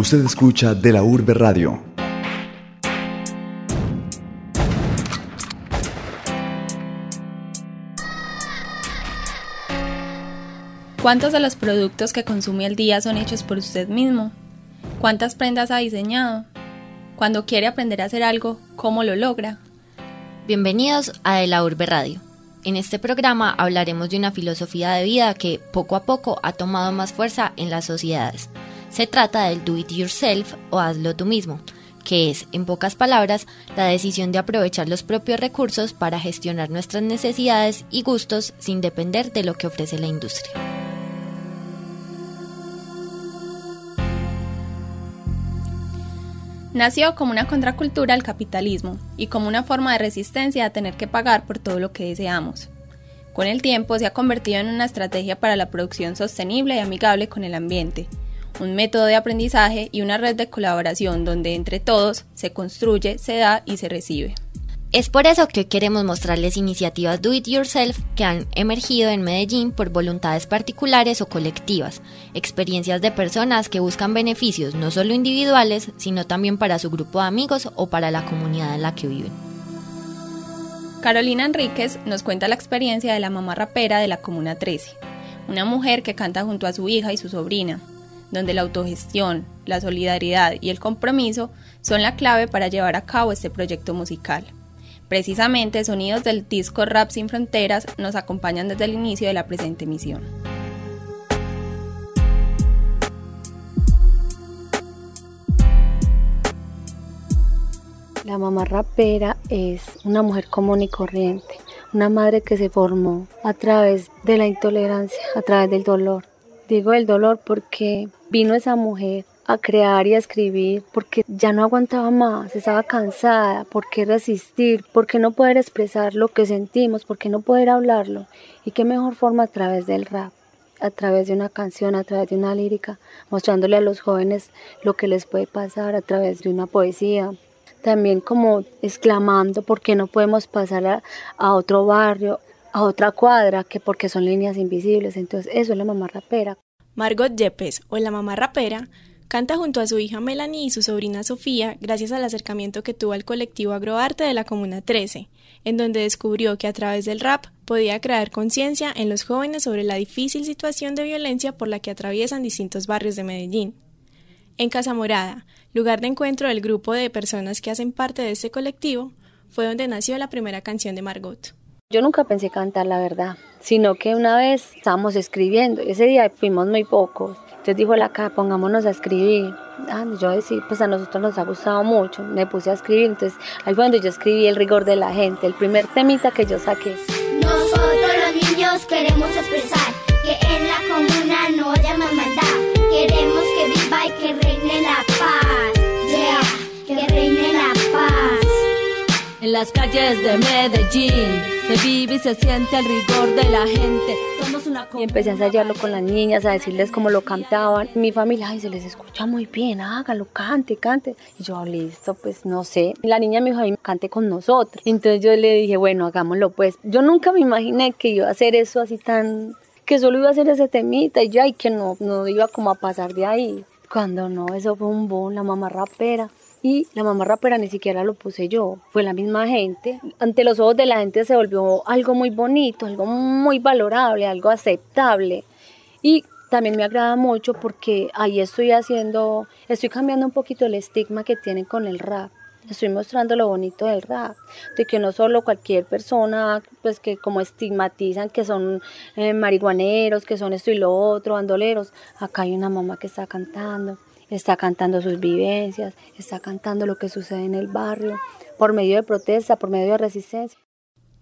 Usted escucha De la Urbe Radio. ¿Cuántos de los productos que consume al día son hechos por usted mismo? ¿Cuántas prendas ha diseñado? Cuando quiere aprender a hacer algo, ¿cómo lo logra? Bienvenidos a De la Urbe Radio. En este programa hablaremos de una filosofía de vida que poco a poco ha tomado más fuerza en las sociedades. Se trata del do it yourself o hazlo tú mismo, que es, en pocas palabras, la decisión de aprovechar los propios recursos para gestionar nuestras necesidades y gustos sin depender de lo que ofrece la industria. Nació como una contracultura al capitalismo y como una forma de resistencia a tener que pagar por todo lo que deseamos. Con el tiempo se ha convertido en una estrategia para la producción sostenible y amigable con el ambiente, un método de aprendizaje y una red de colaboración donde entre todos se construye, se da y se recibe. Es por eso que queremos mostrarles iniciativas Do It Yourself que han emergido en Medellín por voluntades particulares o colectivas, experiencias de personas que buscan beneficios no solo individuales, sino también para su grupo de amigos o para la comunidad en la que viven. Carolina Enríquez nos cuenta la experiencia de la mamá rapera de la Comuna 13, una mujer que canta junto a su hija y su sobrina, donde la autogestión, la solidaridad y el compromiso son la clave para llevar a cabo este proyecto musical. Precisamente, sonidos del disco Rap Sin Fronteras nos acompañan desde el inicio de la presente misión. La mamá rapera es una mujer común y corriente, una madre que se formó a través de la intolerancia, a través del dolor. Digo el dolor porque vino esa mujer a crear y a escribir porque ya no aguantaba más, estaba cansada, ¿por qué resistir? ¿Por qué no poder expresar lo que sentimos? ¿Por qué no poder hablarlo? Y qué mejor forma a través del rap, a través de una canción, a través de una lírica, mostrándole a los jóvenes lo que les puede pasar a través de una poesía. También como exclamando por qué no podemos pasar a, a otro barrio, a otra cuadra, que porque son líneas invisibles. Entonces eso es la mamá rapera. Margot Yepes, o la mamá rapera, Canta junto a su hija Melanie y su sobrina Sofía gracias al acercamiento que tuvo al colectivo Agroarte de la Comuna 13, en donde descubrió que a través del rap podía crear conciencia en los jóvenes sobre la difícil situación de violencia por la que atraviesan distintos barrios de Medellín. En Casa Morada, lugar de encuentro del grupo de personas que hacen parte de este colectivo, fue donde nació la primera canción de Margot. Yo nunca pensé cantar, la verdad, sino que una vez estábamos escribiendo, ese día fuimos muy pocos, entonces dijo la acá, pongámonos a escribir. Ah, yo decía, pues a nosotros nos ha gustado mucho. Me puse a escribir, entonces ahí fue donde yo escribí El rigor de la gente, el primer temita que yo saqué. Nosotros los niños queremos expresar que en la comuna no haya más las calles de Medellín se vive y se siente el rigor de la gente. Somos una y empecé a ensayarlo con las niñas, a decirles cómo lo cantaban. Mi familia, ay, se les escucha muy bien, hágalo, cante, cante. Y yo, listo, pues no sé. La niña me dijo, cante con nosotros. Entonces yo le dije, bueno, hagámoslo pues. Yo nunca me imaginé que iba a hacer eso así tan que solo iba a hacer ese temita y ya, y que no, no iba como a pasar de ahí. Cuando no, eso fue un boom, la mamá rapera. Y la mamá rapera ni siquiera lo puse yo, fue la misma gente. Ante los ojos de la gente se volvió algo muy bonito, algo muy valorable, algo aceptable. Y también me agrada mucho porque ahí estoy haciendo, estoy cambiando un poquito el estigma que tienen con el rap. Estoy mostrando lo bonito del rap, de que no solo cualquier persona, pues que como estigmatizan que son eh, marihuaneros, que son esto y lo otro, bandoleros. Acá hay una mamá que está cantando, está cantando sus vivencias, está cantando lo que sucede en el barrio, por medio de protesta, por medio de resistencia.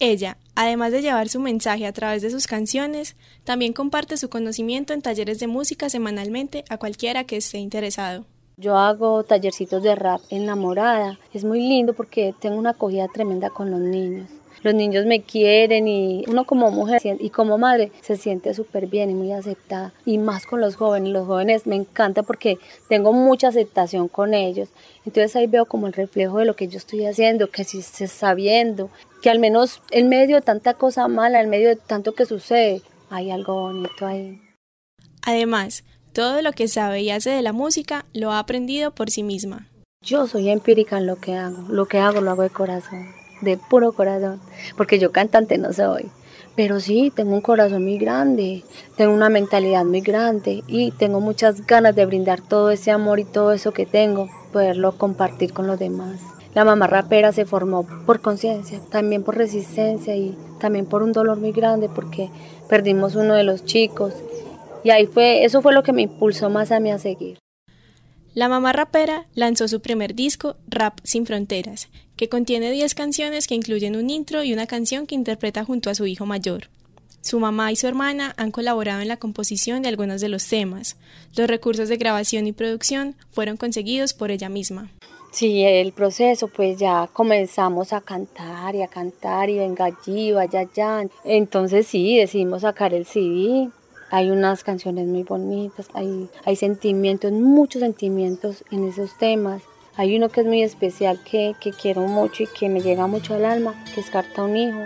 Ella, además de llevar su mensaje a través de sus canciones, también comparte su conocimiento en talleres de música semanalmente a cualquiera que esté interesado. Yo hago tallercitos de rap enamorada. Es muy lindo porque tengo una acogida tremenda con los niños. Los niños me quieren y uno como mujer y como madre se siente súper bien y muy aceptada. Y más con los jóvenes. Los jóvenes me encanta porque tengo mucha aceptación con ellos. Entonces ahí veo como el reflejo de lo que yo estoy haciendo, que si se está viendo, que al menos en medio de tanta cosa mala, en medio de tanto que sucede, hay algo bonito ahí. Además, todo lo que sabe y hace de la música lo ha aprendido por sí misma. Yo soy empírica en lo que hago, lo que hago lo hago de corazón, de puro corazón, porque yo cantante no soy. Pero sí, tengo un corazón muy grande, tengo una mentalidad muy grande y tengo muchas ganas de brindar todo ese amor y todo eso que tengo, poderlo compartir con los demás. La mamá rapera se formó por conciencia, también por resistencia y también por un dolor muy grande porque perdimos uno de los chicos. Y ahí fue, eso fue lo que me impulsó más a mí a seguir. La mamá rapera lanzó su primer disco, Rap Sin Fronteras, que contiene 10 canciones que incluyen un intro y una canción que interpreta junto a su hijo mayor. Su mamá y su hermana han colaborado en la composición de algunos de los temas. Los recursos de grabación y producción fueron conseguidos por ella misma. Sí, el proceso, pues ya comenzamos a cantar y a cantar y venga allí, vaya allá. Entonces sí, decidimos sacar el CD. Hay unas canciones muy bonitas, hay, hay sentimientos, muchos sentimientos en esos temas. Hay uno que es muy especial, que, que quiero mucho y que me llega mucho al alma, que es Carta a un hijo.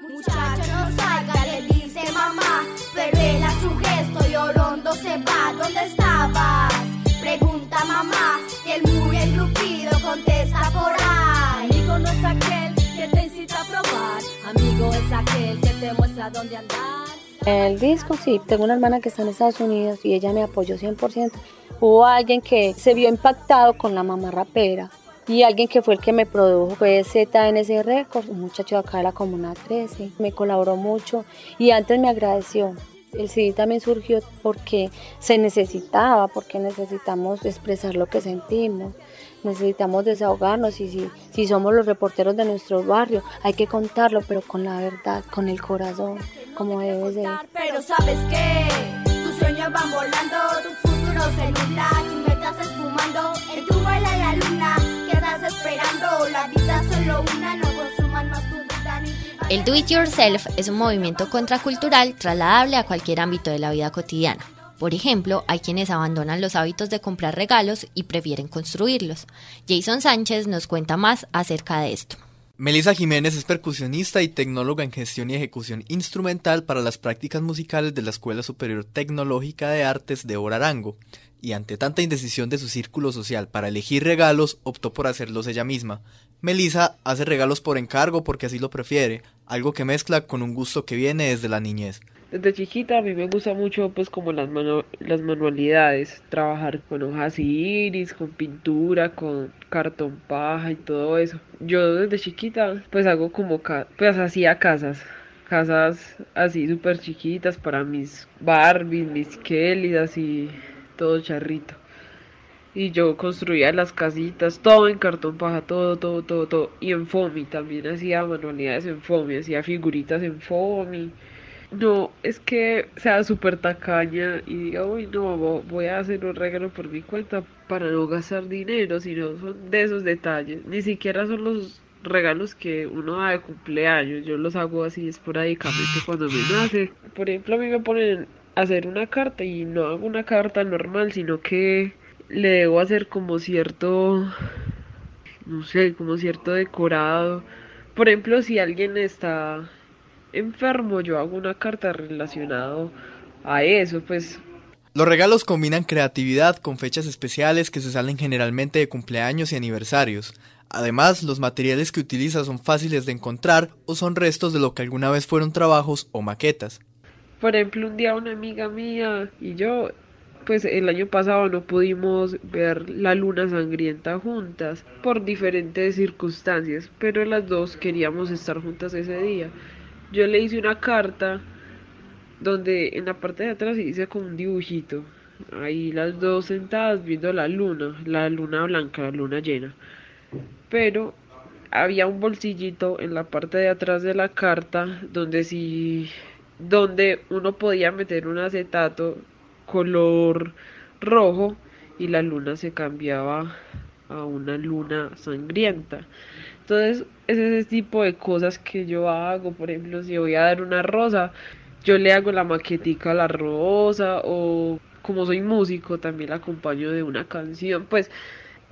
Muchacho no salga, le dice mamá, pero él a su gesto llorando se va. ¿Dónde estabas? Pregunta mamá, y el muy engrupido contesta por ahí. Amigo no es aquel que te incita a probar, amigo es aquel que te muestra dónde andar. El disco, sí, tengo una hermana que está en Estados Unidos y ella me apoyó 100%. Hubo alguien que se vio impactado con la mamá rapera y alguien que fue el que me produjo fue ZNS Records, un muchacho de acá de la Comuna 13. Me colaboró mucho y antes me agradeció. El CD también surgió porque se necesitaba, porque necesitamos expresar lo que sentimos, necesitamos desahogarnos y si, si somos los reporteros de nuestro barrio hay que contarlo, pero con la verdad, con el corazón, como debe ser. Pero sabes que tus sueños van volando, tu futuro celular, tus metas esfumando, en tu vuela la luna, ¿qué estás esperando? La vida es solo una, no consuman más tu vida ni El do it yourself es un movimiento contracultural trasladable a cualquier ámbito de la vida cotidiana. Por ejemplo, hay quienes abandonan los hábitos de comprar regalos y prefieren construirlos. Jason Sánchez nos cuenta más acerca de esto. Melissa Jiménez es percusionista y tecnóloga en gestión y ejecución instrumental para las prácticas musicales de la Escuela Superior Tecnológica de Artes de Orarango, y ante tanta indecisión de su círculo social para elegir regalos, optó por hacerlos ella misma. Melissa hace regalos por encargo porque así lo prefiere, algo que mezcla con un gusto que viene desde la niñez. Desde chiquita a mí me gusta mucho pues como las, manu- las manualidades, trabajar con hojas iris, con pintura, con cartón paja y todo eso. Yo desde chiquita pues hago como, ca- pues hacía casas, casas así súper chiquitas para mis Barbies, mis Kellys, así todo charrito. Y yo construía las casitas, todo en cartón paja, todo, todo, todo, todo. Y en foamy también hacía manualidades en foamy, hacía figuritas en foamy. No, es que sea súper tacaña y diga, uy, no, vo- voy a hacer un regalo por mi cuenta para no gastar dinero, sino son de esos detalles. Ni siquiera son los regalos que uno da de cumpleaños, yo los hago así esporádicamente cuando me nace. Por ejemplo, a mí me ponen a hacer una carta y no hago una carta normal, sino que le debo hacer como cierto, no sé, como cierto decorado. Por ejemplo, si alguien está enfermo, yo hago una carta relacionado a eso, pues Los regalos combinan creatividad con fechas especiales que se salen generalmente de cumpleaños y aniversarios. Además, los materiales que utiliza son fáciles de encontrar o son restos de lo que alguna vez fueron trabajos o maquetas. Por ejemplo, un día una amiga mía y yo, pues el año pasado no pudimos ver la luna sangrienta juntas por diferentes circunstancias, pero las dos queríamos estar juntas ese día. Yo le hice una carta donde en la parte de atrás hice como un dibujito. Ahí las dos sentadas viendo la luna, la luna blanca, la luna llena. Pero había un bolsillito en la parte de atrás de la carta donde si donde uno podía meter un acetato color rojo y la luna se cambiaba a una luna sangrienta. Entonces, es ese tipo de cosas que yo hago. Por ejemplo, si voy a dar una rosa, yo le hago la maquetica a la rosa o como soy músico, también la acompaño de una canción. Pues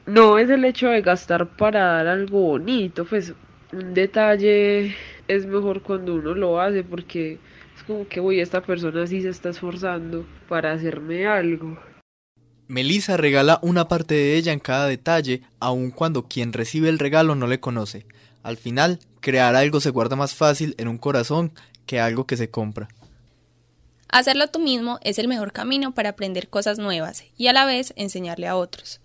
no es el hecho de gastar para dar algo bonito, pues un detalle es mejor cuando uno lo hace porque es como que, uy, esta persona sí se está esforzando para hacerme algo. Melissa regala una parte de ella en cada detalle, aun cuando quien recibe el regalo no le conoce. Al final, crear algo se guarda más fácil en un corazón que algo que se compra. Hacerlo tú mismo es el mejor camino para aprender cosas nuevas y a la vez enseñarle a otros.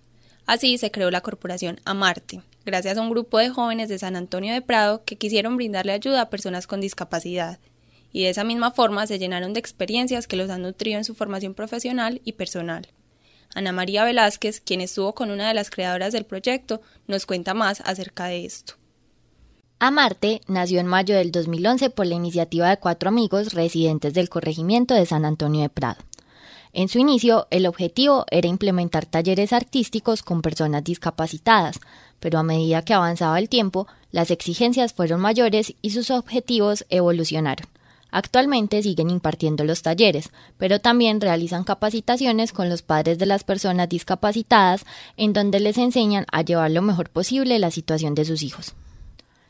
Así se creó la corporación Amarte, gracias a un grupo de jóvenes de San Antonio de Prado que quisieron brindarle ayuda a personas con discapacidad, y de esa misma forma se llenaron de experiencias que los han nutrido en su formación profesional y personal. Ana María Velázquez, quien estuvo con una de las creadoras del proyecto, nos cuenta más acerca de esto. Amarte nació en mayo del 2011 por la iniciativa de cuatro amigos residentes del corregimiento de San Antonio de Prado. En su inicio, el objetivo era implementar talleres artísticos con personas discapacitadas, pero a medida que avanzaba el tiempo, las exigencias fueron mayores y sus objetivos evolucionaron. Actualmente siguen impartiendo los talleres, pero también realizan capacitaciones con los padres de las personas discapacitadas en donde les enseñan a llevar lo mejor posible la situación de sus hijos.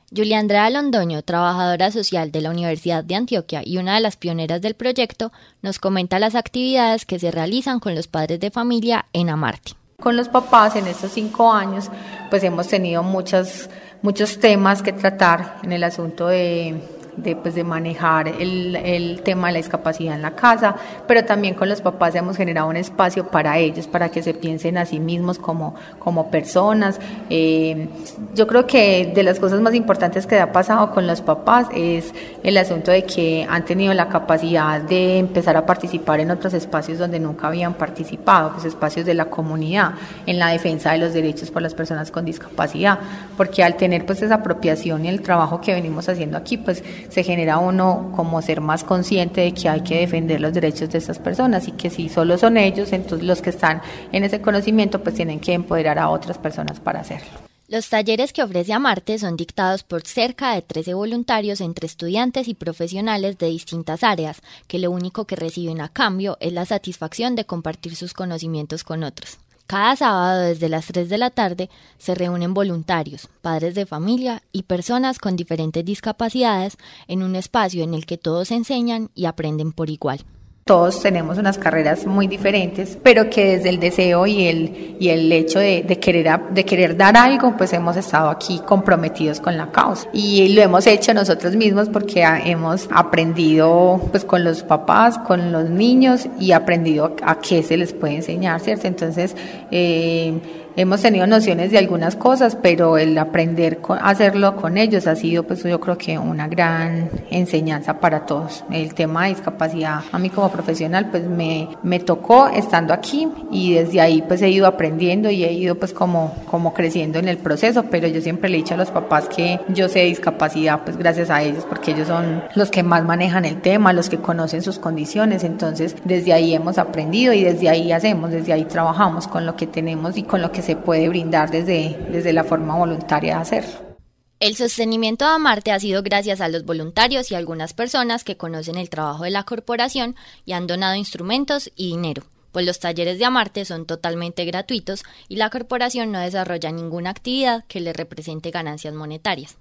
Julia Andrea Londoño, trabajadora social de la Universidad de Antioquia y una de las pioneras del proyecto, nos comenta las actividades que se realizan con los padres de familia en Amarte. Con los papás en estos cinco años, pues hemos tenido muchos temas que tratar en el asunto de de, pues, de manejar el, el, tema de la discapacidad en la casa, pero también con los papás hemos generado un espacio para ellos, para que se piensen a sí mismos como, como personas. Eh, yo creo que de las cosas más importantes que ha pasado con los papás es el asunto de que han tenido la capacidad de empezar a participar en otros espacios donde nunca habían participado, pues espacios de la comunidad, en la defensa de los derechos por las personas con discapacidad, porque al tener pues esa apropiación y el trabajo que venimos haciendo aquí, pues se genera uno como ser más consciente de que hay que defender los derechos de estas personas y que si solo son ellos, entonces los que están en ese conocimiento pues tienen que empoderar a otras personas para hacerlo. Los talleres que ofrece Amarte son dictados por cerca de 13 voluntarios entre estudiantes y profesionales de distintas áreas, que lo único que reciben a cambio es la satisfacción de compartir sus conocimientos con otros. Cada sábado desde las 3 de la tarde se reúnen voluntarios, padres de familia y personas con diferentes discapacidades en un espacio en el que todos enseñan y aprenden por igual. Todos tenemos unas carreras muy diferentes, pero que desde el deseo y el, y el hecho de, querer, de querer dar algo, pues hemos estado aquí comprometidos con la causa. Y lo hemos hecho nosotros mismos porque hemos aprendido pues con los papás, con los niños y aprendido a qué se les puede enseñar, ¿cierto? Entonces, eh, hemos tenido nociones de algunas cosas, pero el aprender a hacerlo con ellos ha sido, pues yo creo que una gran enseñanza para todos. El tema de discapacidad a mí como profesional, pues me, me tocó estando aquí y desde ahí pues he ido aprendiendo y he ido pues como, como creciendo en el proceso, pero yo siempre le he dicho a los papás que yo sé discapacidad pues gracias a ellos, porque ellos son los que más manejan el tema, los que conocen sus condiciones, entonces desde ahí hemos aprendido y desde ahí hacemos, desde ahí trabajamos con lo que tenemos y con lo que se puede brindar desde, desde la forma voluntaria de hacerlo. El sostenimiento de Amarte ha sido gracias a los voluntarios y algunas personas que conocen el trabajo de la corporación y han donado instrumentos y dinero, pues los talleres de Amarte son totalmente gratuitos y la corporación no desarrolla ninguna actividad que le represente ganancias monetarias.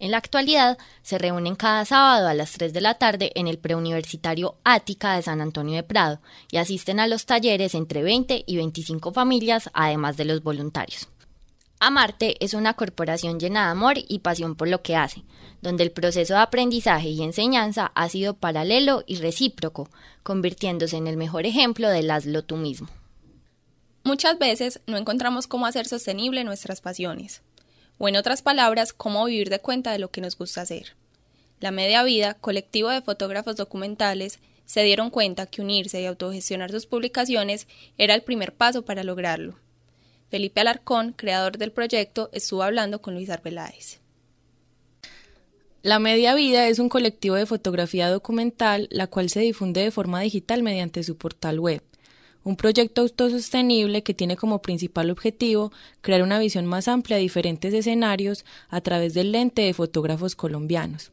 En la actualidad, se reúnen cada sábado a las 3 de la tarde en el preuniversitario Ática de San Antonio de Prado y asisten a los talleres entre 20 y 25 familias, además de los voluntarios. Amarte es una corporación llena de amor y pasión por lo que hace, donde el proceso de aprendizaje y enseñanza ha sido paralelo y recíproco, convirtiéndose en el mejor ejemplo del hazlo tú mismo. Muchas veces no encontramos cómo hacer sostenible nuestras pasiones o en otras palabras, cómo vivir de cuenta de lo que nos gusta hacer. La Media Vida, colectivo de fotógrafos documentales, se dieron cuenta que unirse y autogestionar sus publicaciones era el primer paso para lograrlo. Felipe Alarcón, creador del proyecto, estuvo hablando con Luis Arbeláez. La Media Vida es un colectivo de fotografía documental, la cual se difunde de forma digital mediante su portal web un proyecto autosostenible que tiene como principal objetivo crear una visión más amplia de diferentes escenarios a través del lente de fotógrafos colombianos.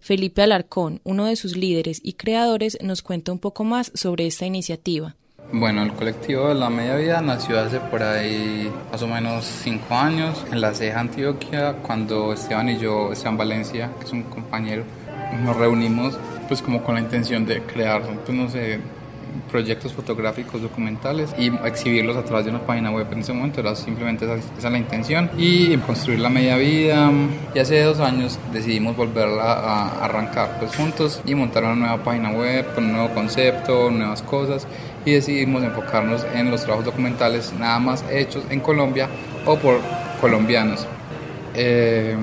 Felipe Alarcón, uno de sus líderes y creadores, nos cuenta un poco más sobre esta iniciativa. Bueno, el colectivo de la Media Vida nació hace por ahí más o menos cinco años en la Ceja Antioquia, cuando Esteban y yo, Esteban Valencia, que es un compañero, nos reunimos pues como con la intención de crear, pues no sé, proyectos fotográficos documentales y exhibirlos a través de una página web. En ese momento era simplemente esa, esa la intención y construir la media vida. Y hace dos años decidimos volverla a arrancar pues juntos y montar una nueva página web con un nuevo concepto, nuevas cosas y decidimos enfocarnos en los trabajos documentales nada más hechos en Colombia o por colombianos. Eh,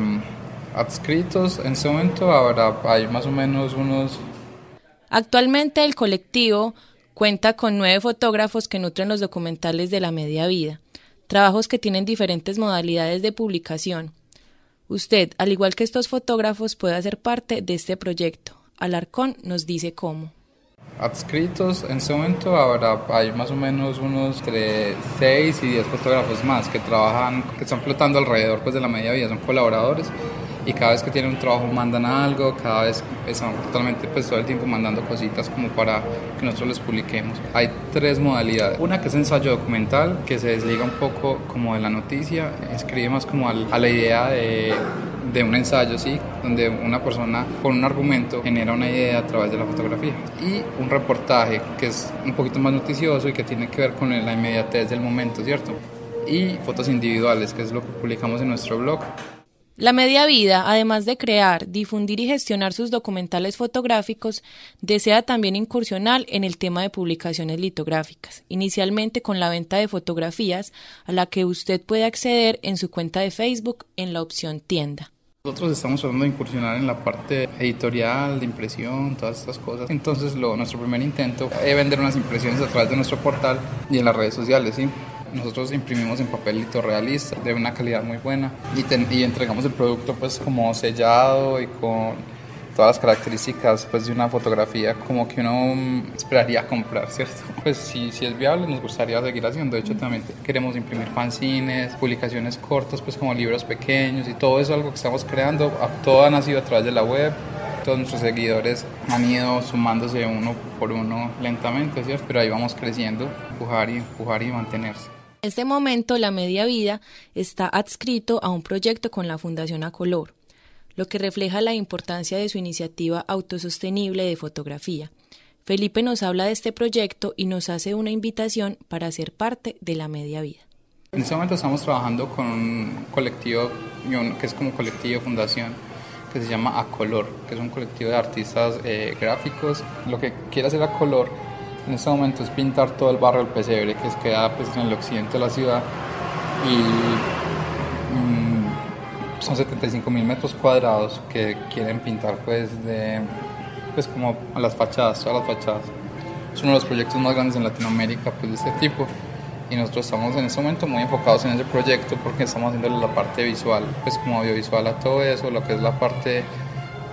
adscritos en este momento ahora hay más o menos unos Actualmente el colectivo cuenta con nueve fotógrafos que nutren los documentales de la media vida, trabajos que tienen diferentes modalidades de publicación. Usted, al igual que estos fotógrafos, puede hacer parte de este proyecto. Alarcón nos dice cómo. Adscritos en este momento ahora hay más o menos unos entre 6 y 10 fotógrafos más que trabajan, que están flotando alrededor pues, de la media vida, son colaboradores y cada vez que tienen un trabajo mandan algo, cada vez están totalmente pues todo el tiempo mandando cositas como para que nosotros les publiquemos. Hay tres modalidades. Una que es ensayo documental, que se desliga un poco como de la noticia, escribe más como a la idea de, de un ensayo, ¿sí? Donde una persona con un argumento genera una idea a través de la fotografía. Y un reportaje que es un poquito más noticioso y que tiene que ver con la inmediatez del momento, ¿cierto? Y fotos individuales, que es lo que publicamos en nuestro blog. La media vida, además de crear, difundir y gestionar sus documentales fotográficos, desea también incursionar en el tema de publicaciones litográficas, inicialmente con la venta de fotografías a la que usted puede acceder en su cuenta de Facebook en la opción tienda. Nosotros estamos hablando de incursionar en la parte editorial, de impresión, todas estas cosas. Entonces, lo, nuestro primer intento es vender unas impresiones a través de nuestro portal y en las redes sociales, ¿sí? Nosotros imprimimos en papelito realista de una calidad muy buena y, y entregamos el producto pues como sellado y con todas las características pues, de una fotografía como que uno mm, esperaría comprar, ¿cierto? Pues si, si es viable nos gustaría seguir haciendo, de hecho también queremos imprimir fanzines, publicaciones cortas pues como libros pequeños y todo eso algo que estamos creando, todo ha nacido a través de la web, todos nuestros seguidores han ido sumándose uno por uno lentamente, ¿cierto? Pero ahí vamos creciendo, empujar y empujar y mantenerse. En este momento, la media vida está adscrito a un proyecto con la Fundación Acolor, lo que refleja la importancia de su iniciativa autosostenible de fotografía. Felipe nos habla de este proyecto y nos hace una invitación para ser parte de la media vida. En este momento estamos trabajando con un colectivo que es como colectivo fundación que se llama Acolor, que es un colectivo de artistas eh, gráficos. Lo que quiere hacer Acolor en este momento es pintar todo el barrio del Pesebre, que queda pues, en el occidente de la ciudad. Y mm, son 75 mil metros cuadrados que quieren pintar pues, de, pues como a las fachadas, todas las fachadas. Es uno de los proyectos más grandes en Latinoamérica pues, de este tipo y nosotros estamos en este momento muy enfocados en ese proyecto porque estamos haciendo la parte visual, pues como audiovisual a todo eso, lo que es la parte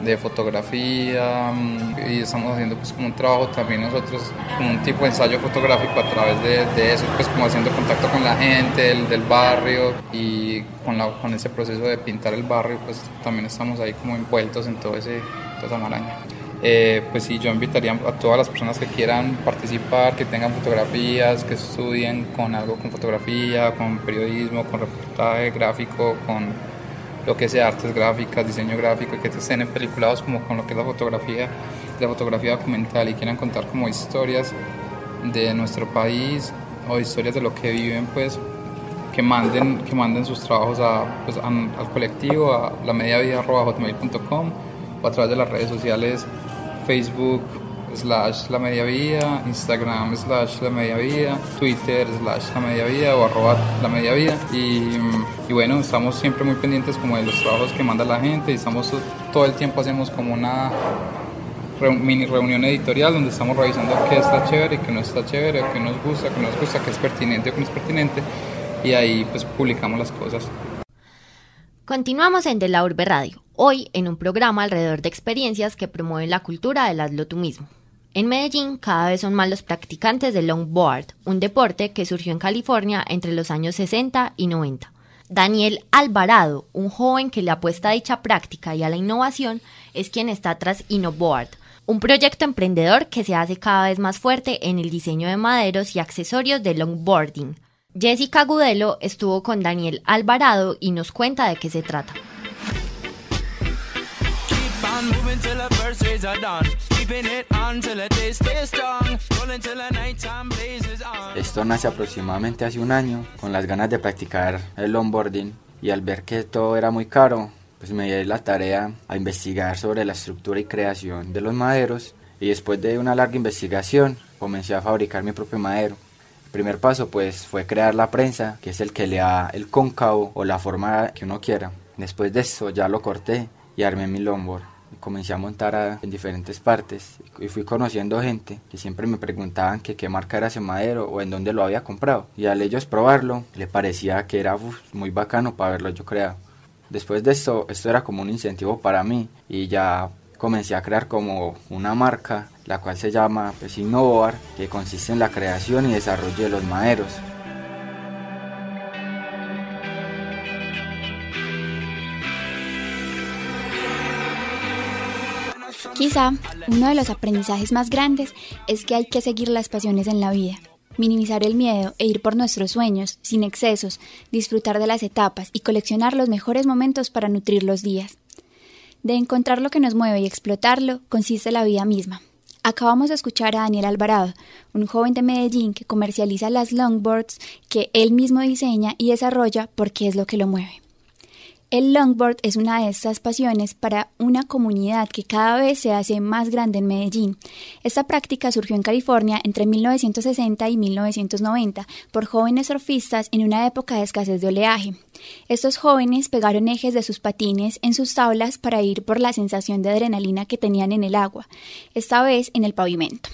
de fotografía mm, y estamos haciendo pues como un trabajo también nosotros como un tipo de ensayo fotográfico a través de, de eso pues como haciendo contacto con la gente del, del barrio y con, la, con ese proceso de pintar el barrio pues también estamos ahí como envueltos en todo ese toda esa maraña. Eh, pues sí, yo invitaría a todas las personas que quieran participar, que tengan fotografías, que estudien con algo con fotografía, con periodismo, con reportaje gráfico, con lo que sea artes gráficas, diseño gráfico, que estén peliculados como con lo que es la fotografía, la fotografía documental y quieran contar como historias de nuestro país o historias de lo que viven, pues que manden, que manden sus trabajos a, pues, al colectivo, a la mediavida.com o a través de las redes sociales Facebook slash la media vida, Instagram slash la media vida, Twitter slash la media vida o arroba la media vida y, y, bueno, estamos siempre muy pendientes como de los trabajos que manda la gente y estamos todo el tiempo hacemos como una mini reunión editorial donde estamos revisando qué está chévere, qué no está chévere, qué nos gusta, qué no nos gusta, qué es pertinente qué no es pertinente y ahí pues publicamos las cosas. Continuamos en De la Urbe Radio, hoy en un programa alrededor de experiencias que promueven la cultura del hazlo tú mismo. En Medellín cada vez son más los practicantes del longboard, un deporte que surgió en California entre los años 60 y 90. Daniel Alvarado, un joven que le apuesta a dicha práctica y a la innovación, es quien está tras InnoBoard, un proyecto emprendedor que se hace cada vez más fuerte en el diseño de maderos y accesorios de longboarding. Jessica Gudelo estuvo con Daniel Alvarado y nos cuenta de qué se trata. Esto nace aproximadamente hace un año con las ganas de practicar el longboarding y al ver que todo era muy caro, pues me di la tarea a investigar sobre la estructura y creación de los maderos y después de una larga investigación comencé a fabricar mi propio madero. El primer paso pues fue crear la prensa, que es el que le da el cóncavo o la forma que uno quiera. Después de eso ya lo corté y armé mi longboard. Comencé a montar en diferentes partes y fui conociendo gente que siempre me preguntaban qué marca era ese madero o en dónde lo había comprado. Y al ellos probarlo, le parecía que era muy bacano para verlo yo creado. Después de esto, esto era como un incentivo para mí y ya comencé a crear como una marca, la cual se llama pues, Innovar, que consiste en la creación y desarrollo de los maderos. Quizá uno de los aprendizajes más grandes es que hay que seguir las pasiones en la vida, minimizar el miedo e ir por nuestros sueños, sin excesos, disfrutar de las etapas y coleccionar los mejores momentos para nutrir los días. De encontrar lo que nos mueve y explotarlo consiste la vida misma. Acabamos de escuchar a Daniel Alvarado, un joven de Medellín que comercializa las longboards que él mismo diseña y desarrolla porque es lo que lo mueve. El longboard es una de estas pasiones para una comunidad que cada vez se hace más grande en Medellín. Esta práctica surgió en California entre 1960 y 1990 por jóvenes surfistas en una época de escasez de oleaje. Estos jóvenes pegaron ejes de sus patines en sus tablas para ir por la sensación de adrenalina que tenían en el agua, esta vez en el pavimento.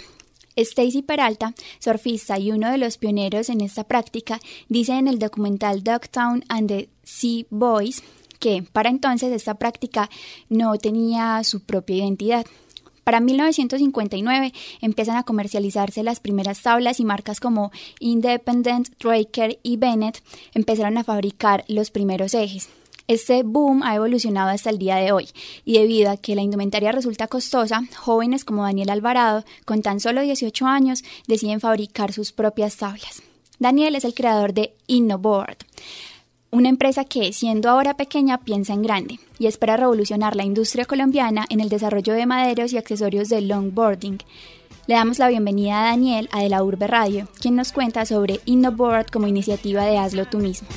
Stacy Peralta, surfista y uno de los pioneros en esta práctica, dice en el documental Dogtown and the Sea Boys que para entonces esta práctica no tenía su propia identidad. Para 1959 empiezan a comercializarse las primeras tablas y marcas como Independent, Tracker y Bennett empezaron a fabricar los primeros ejes. Este boom ha evolucionado hasta el día de hoy y debido a que la indumentaria resulta costosa, jóvenes como Daniel Alvarado, con tan solo 18 años, deciden fabricar sus propias tablas. Daniel es el creador de InnoBoard, una empresa que, siendo ahora pequeña, piensa en grande y espera revolucionar la industria colombiana en el desarrollo de maderos y accesorios de longboarding. Le damos la bienvenida a Daniel a De la Urbe Radio, quien nos cuenta sobre InnoBoard como iniciativa de Hazlo tú mismo.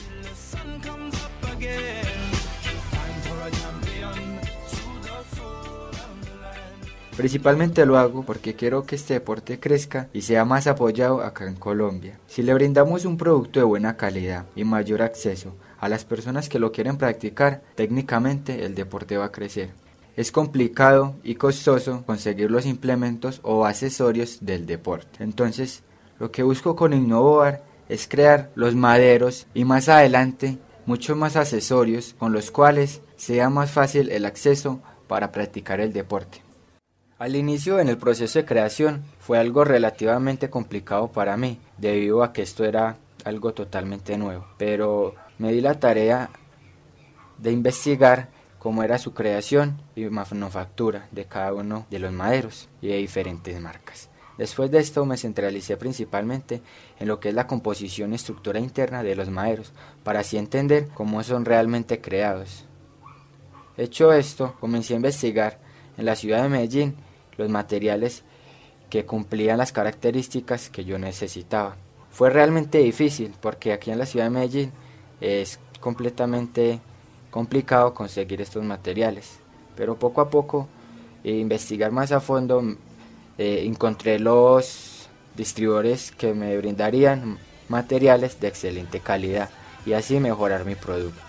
Principalmente lo hago porque quiero que este deporte crezca y sea más apoyado acá en Colombia. Si le brindamos un producto de buena calidad y mayor acceso a las personas que lo quieren practicar, técnicamente el deporte va a crecer. Es complicado y costoso conseguir los implementos o accesorios del deporte. Entonces, lo que busco con Innovar es crear los maderos y más adelante muchos más accesorios con los cuales sea más fácil el acceso para practicar el deporte. Al inicio en el proceso de creación fue algo relativamente complicado para mí, debido a que esto era algo totalmente nuevo, pero me di la tarea de investigar cómo era su creación y manufactura de cada uno de los maderos y de diferentes marcas. Después de esto me centralicé principalmente en lo que es la composición y estructura interna de los maderos, para así entender cómo son realmente creados. Hecho esto, comencé a investigar en la ciudad de Medellín los materiales que cumplían las características que yo necesitaba. Fue realmente difícil porque aquí en la ciudad de Medellín es completamente complicado conseguir estos materiales, pero poco a poco e investigar más a fondo eh, encontré los distribuidores que me brindarían materiales de excelente calidad y así mejorar mi producto.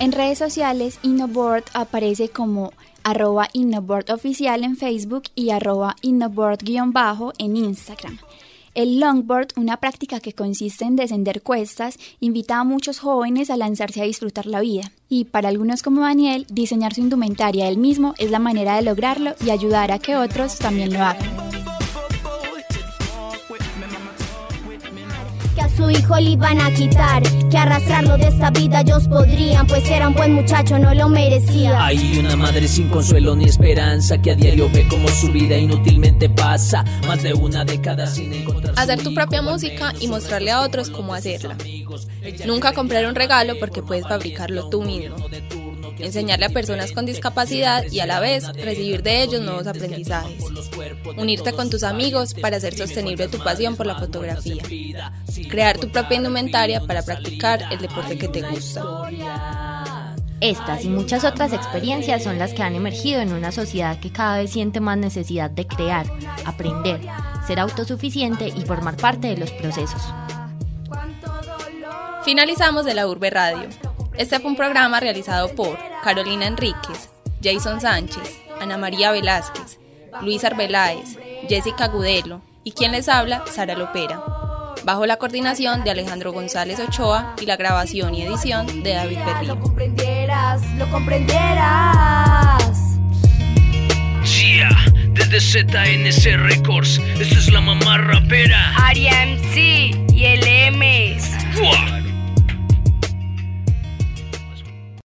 En redes sociales, InnoBoard aparece como arroba InnoBoard oficial en Facebook y arroba InnoBoard-bajo en Instagram. El longboard, una práctica que consiste en descender cuestas, invita a muchos jóvenes a lanzarse a disfrutar la vida. Y para algunos como Daniel, diseñar su indumentaria él mismo es la manera de lograrlo y ayudar a que otros también lo hagan. Su hijo le iban a quitar, que arrastrarlo de esta vida ellos podrían, pues era un buen muchacho, no lo merecía. Hay una madre sin consuelo ni esperanza que a diario ve como su vida inútilmente pasa, más de una década sin encontrar. Hacer tu propia música y mostrarle a otros cómo hacerla. Nunca comprar un regalo porque puedes fabricarlo tú mismo. Enseñarle a personas con discapacidad y a la vez recibir de ellos nuevos aprendizajes. Unirte con tus amigos para hacer sostenible tu pasión por la fotografía. Crear tu propia indumentaria para practicar el deporte que te gusta. Estas y muchas otras experiencias son las que han emergido en una sociedad que cada vez siente más necesidad de crear, aprender, ser autosuficiente y formar parte de los procesos. Finalizamos de la Urbe Radio. Este fue un programa realizado por Carolina Enríquez, Jason Sánchez, Ana María Velázquez, Luis Arbeláez, Jessica Gudelo y quien les habla, Sara Lopera bajo la coordinación de Alejandro González Ochoa y la grabación y edición de David Perrillo. Lo comprendieras, lo comprendieras. Yeah, desde ZNC Records, esta es la mamá rapera. Aria MC y el MS. Buah.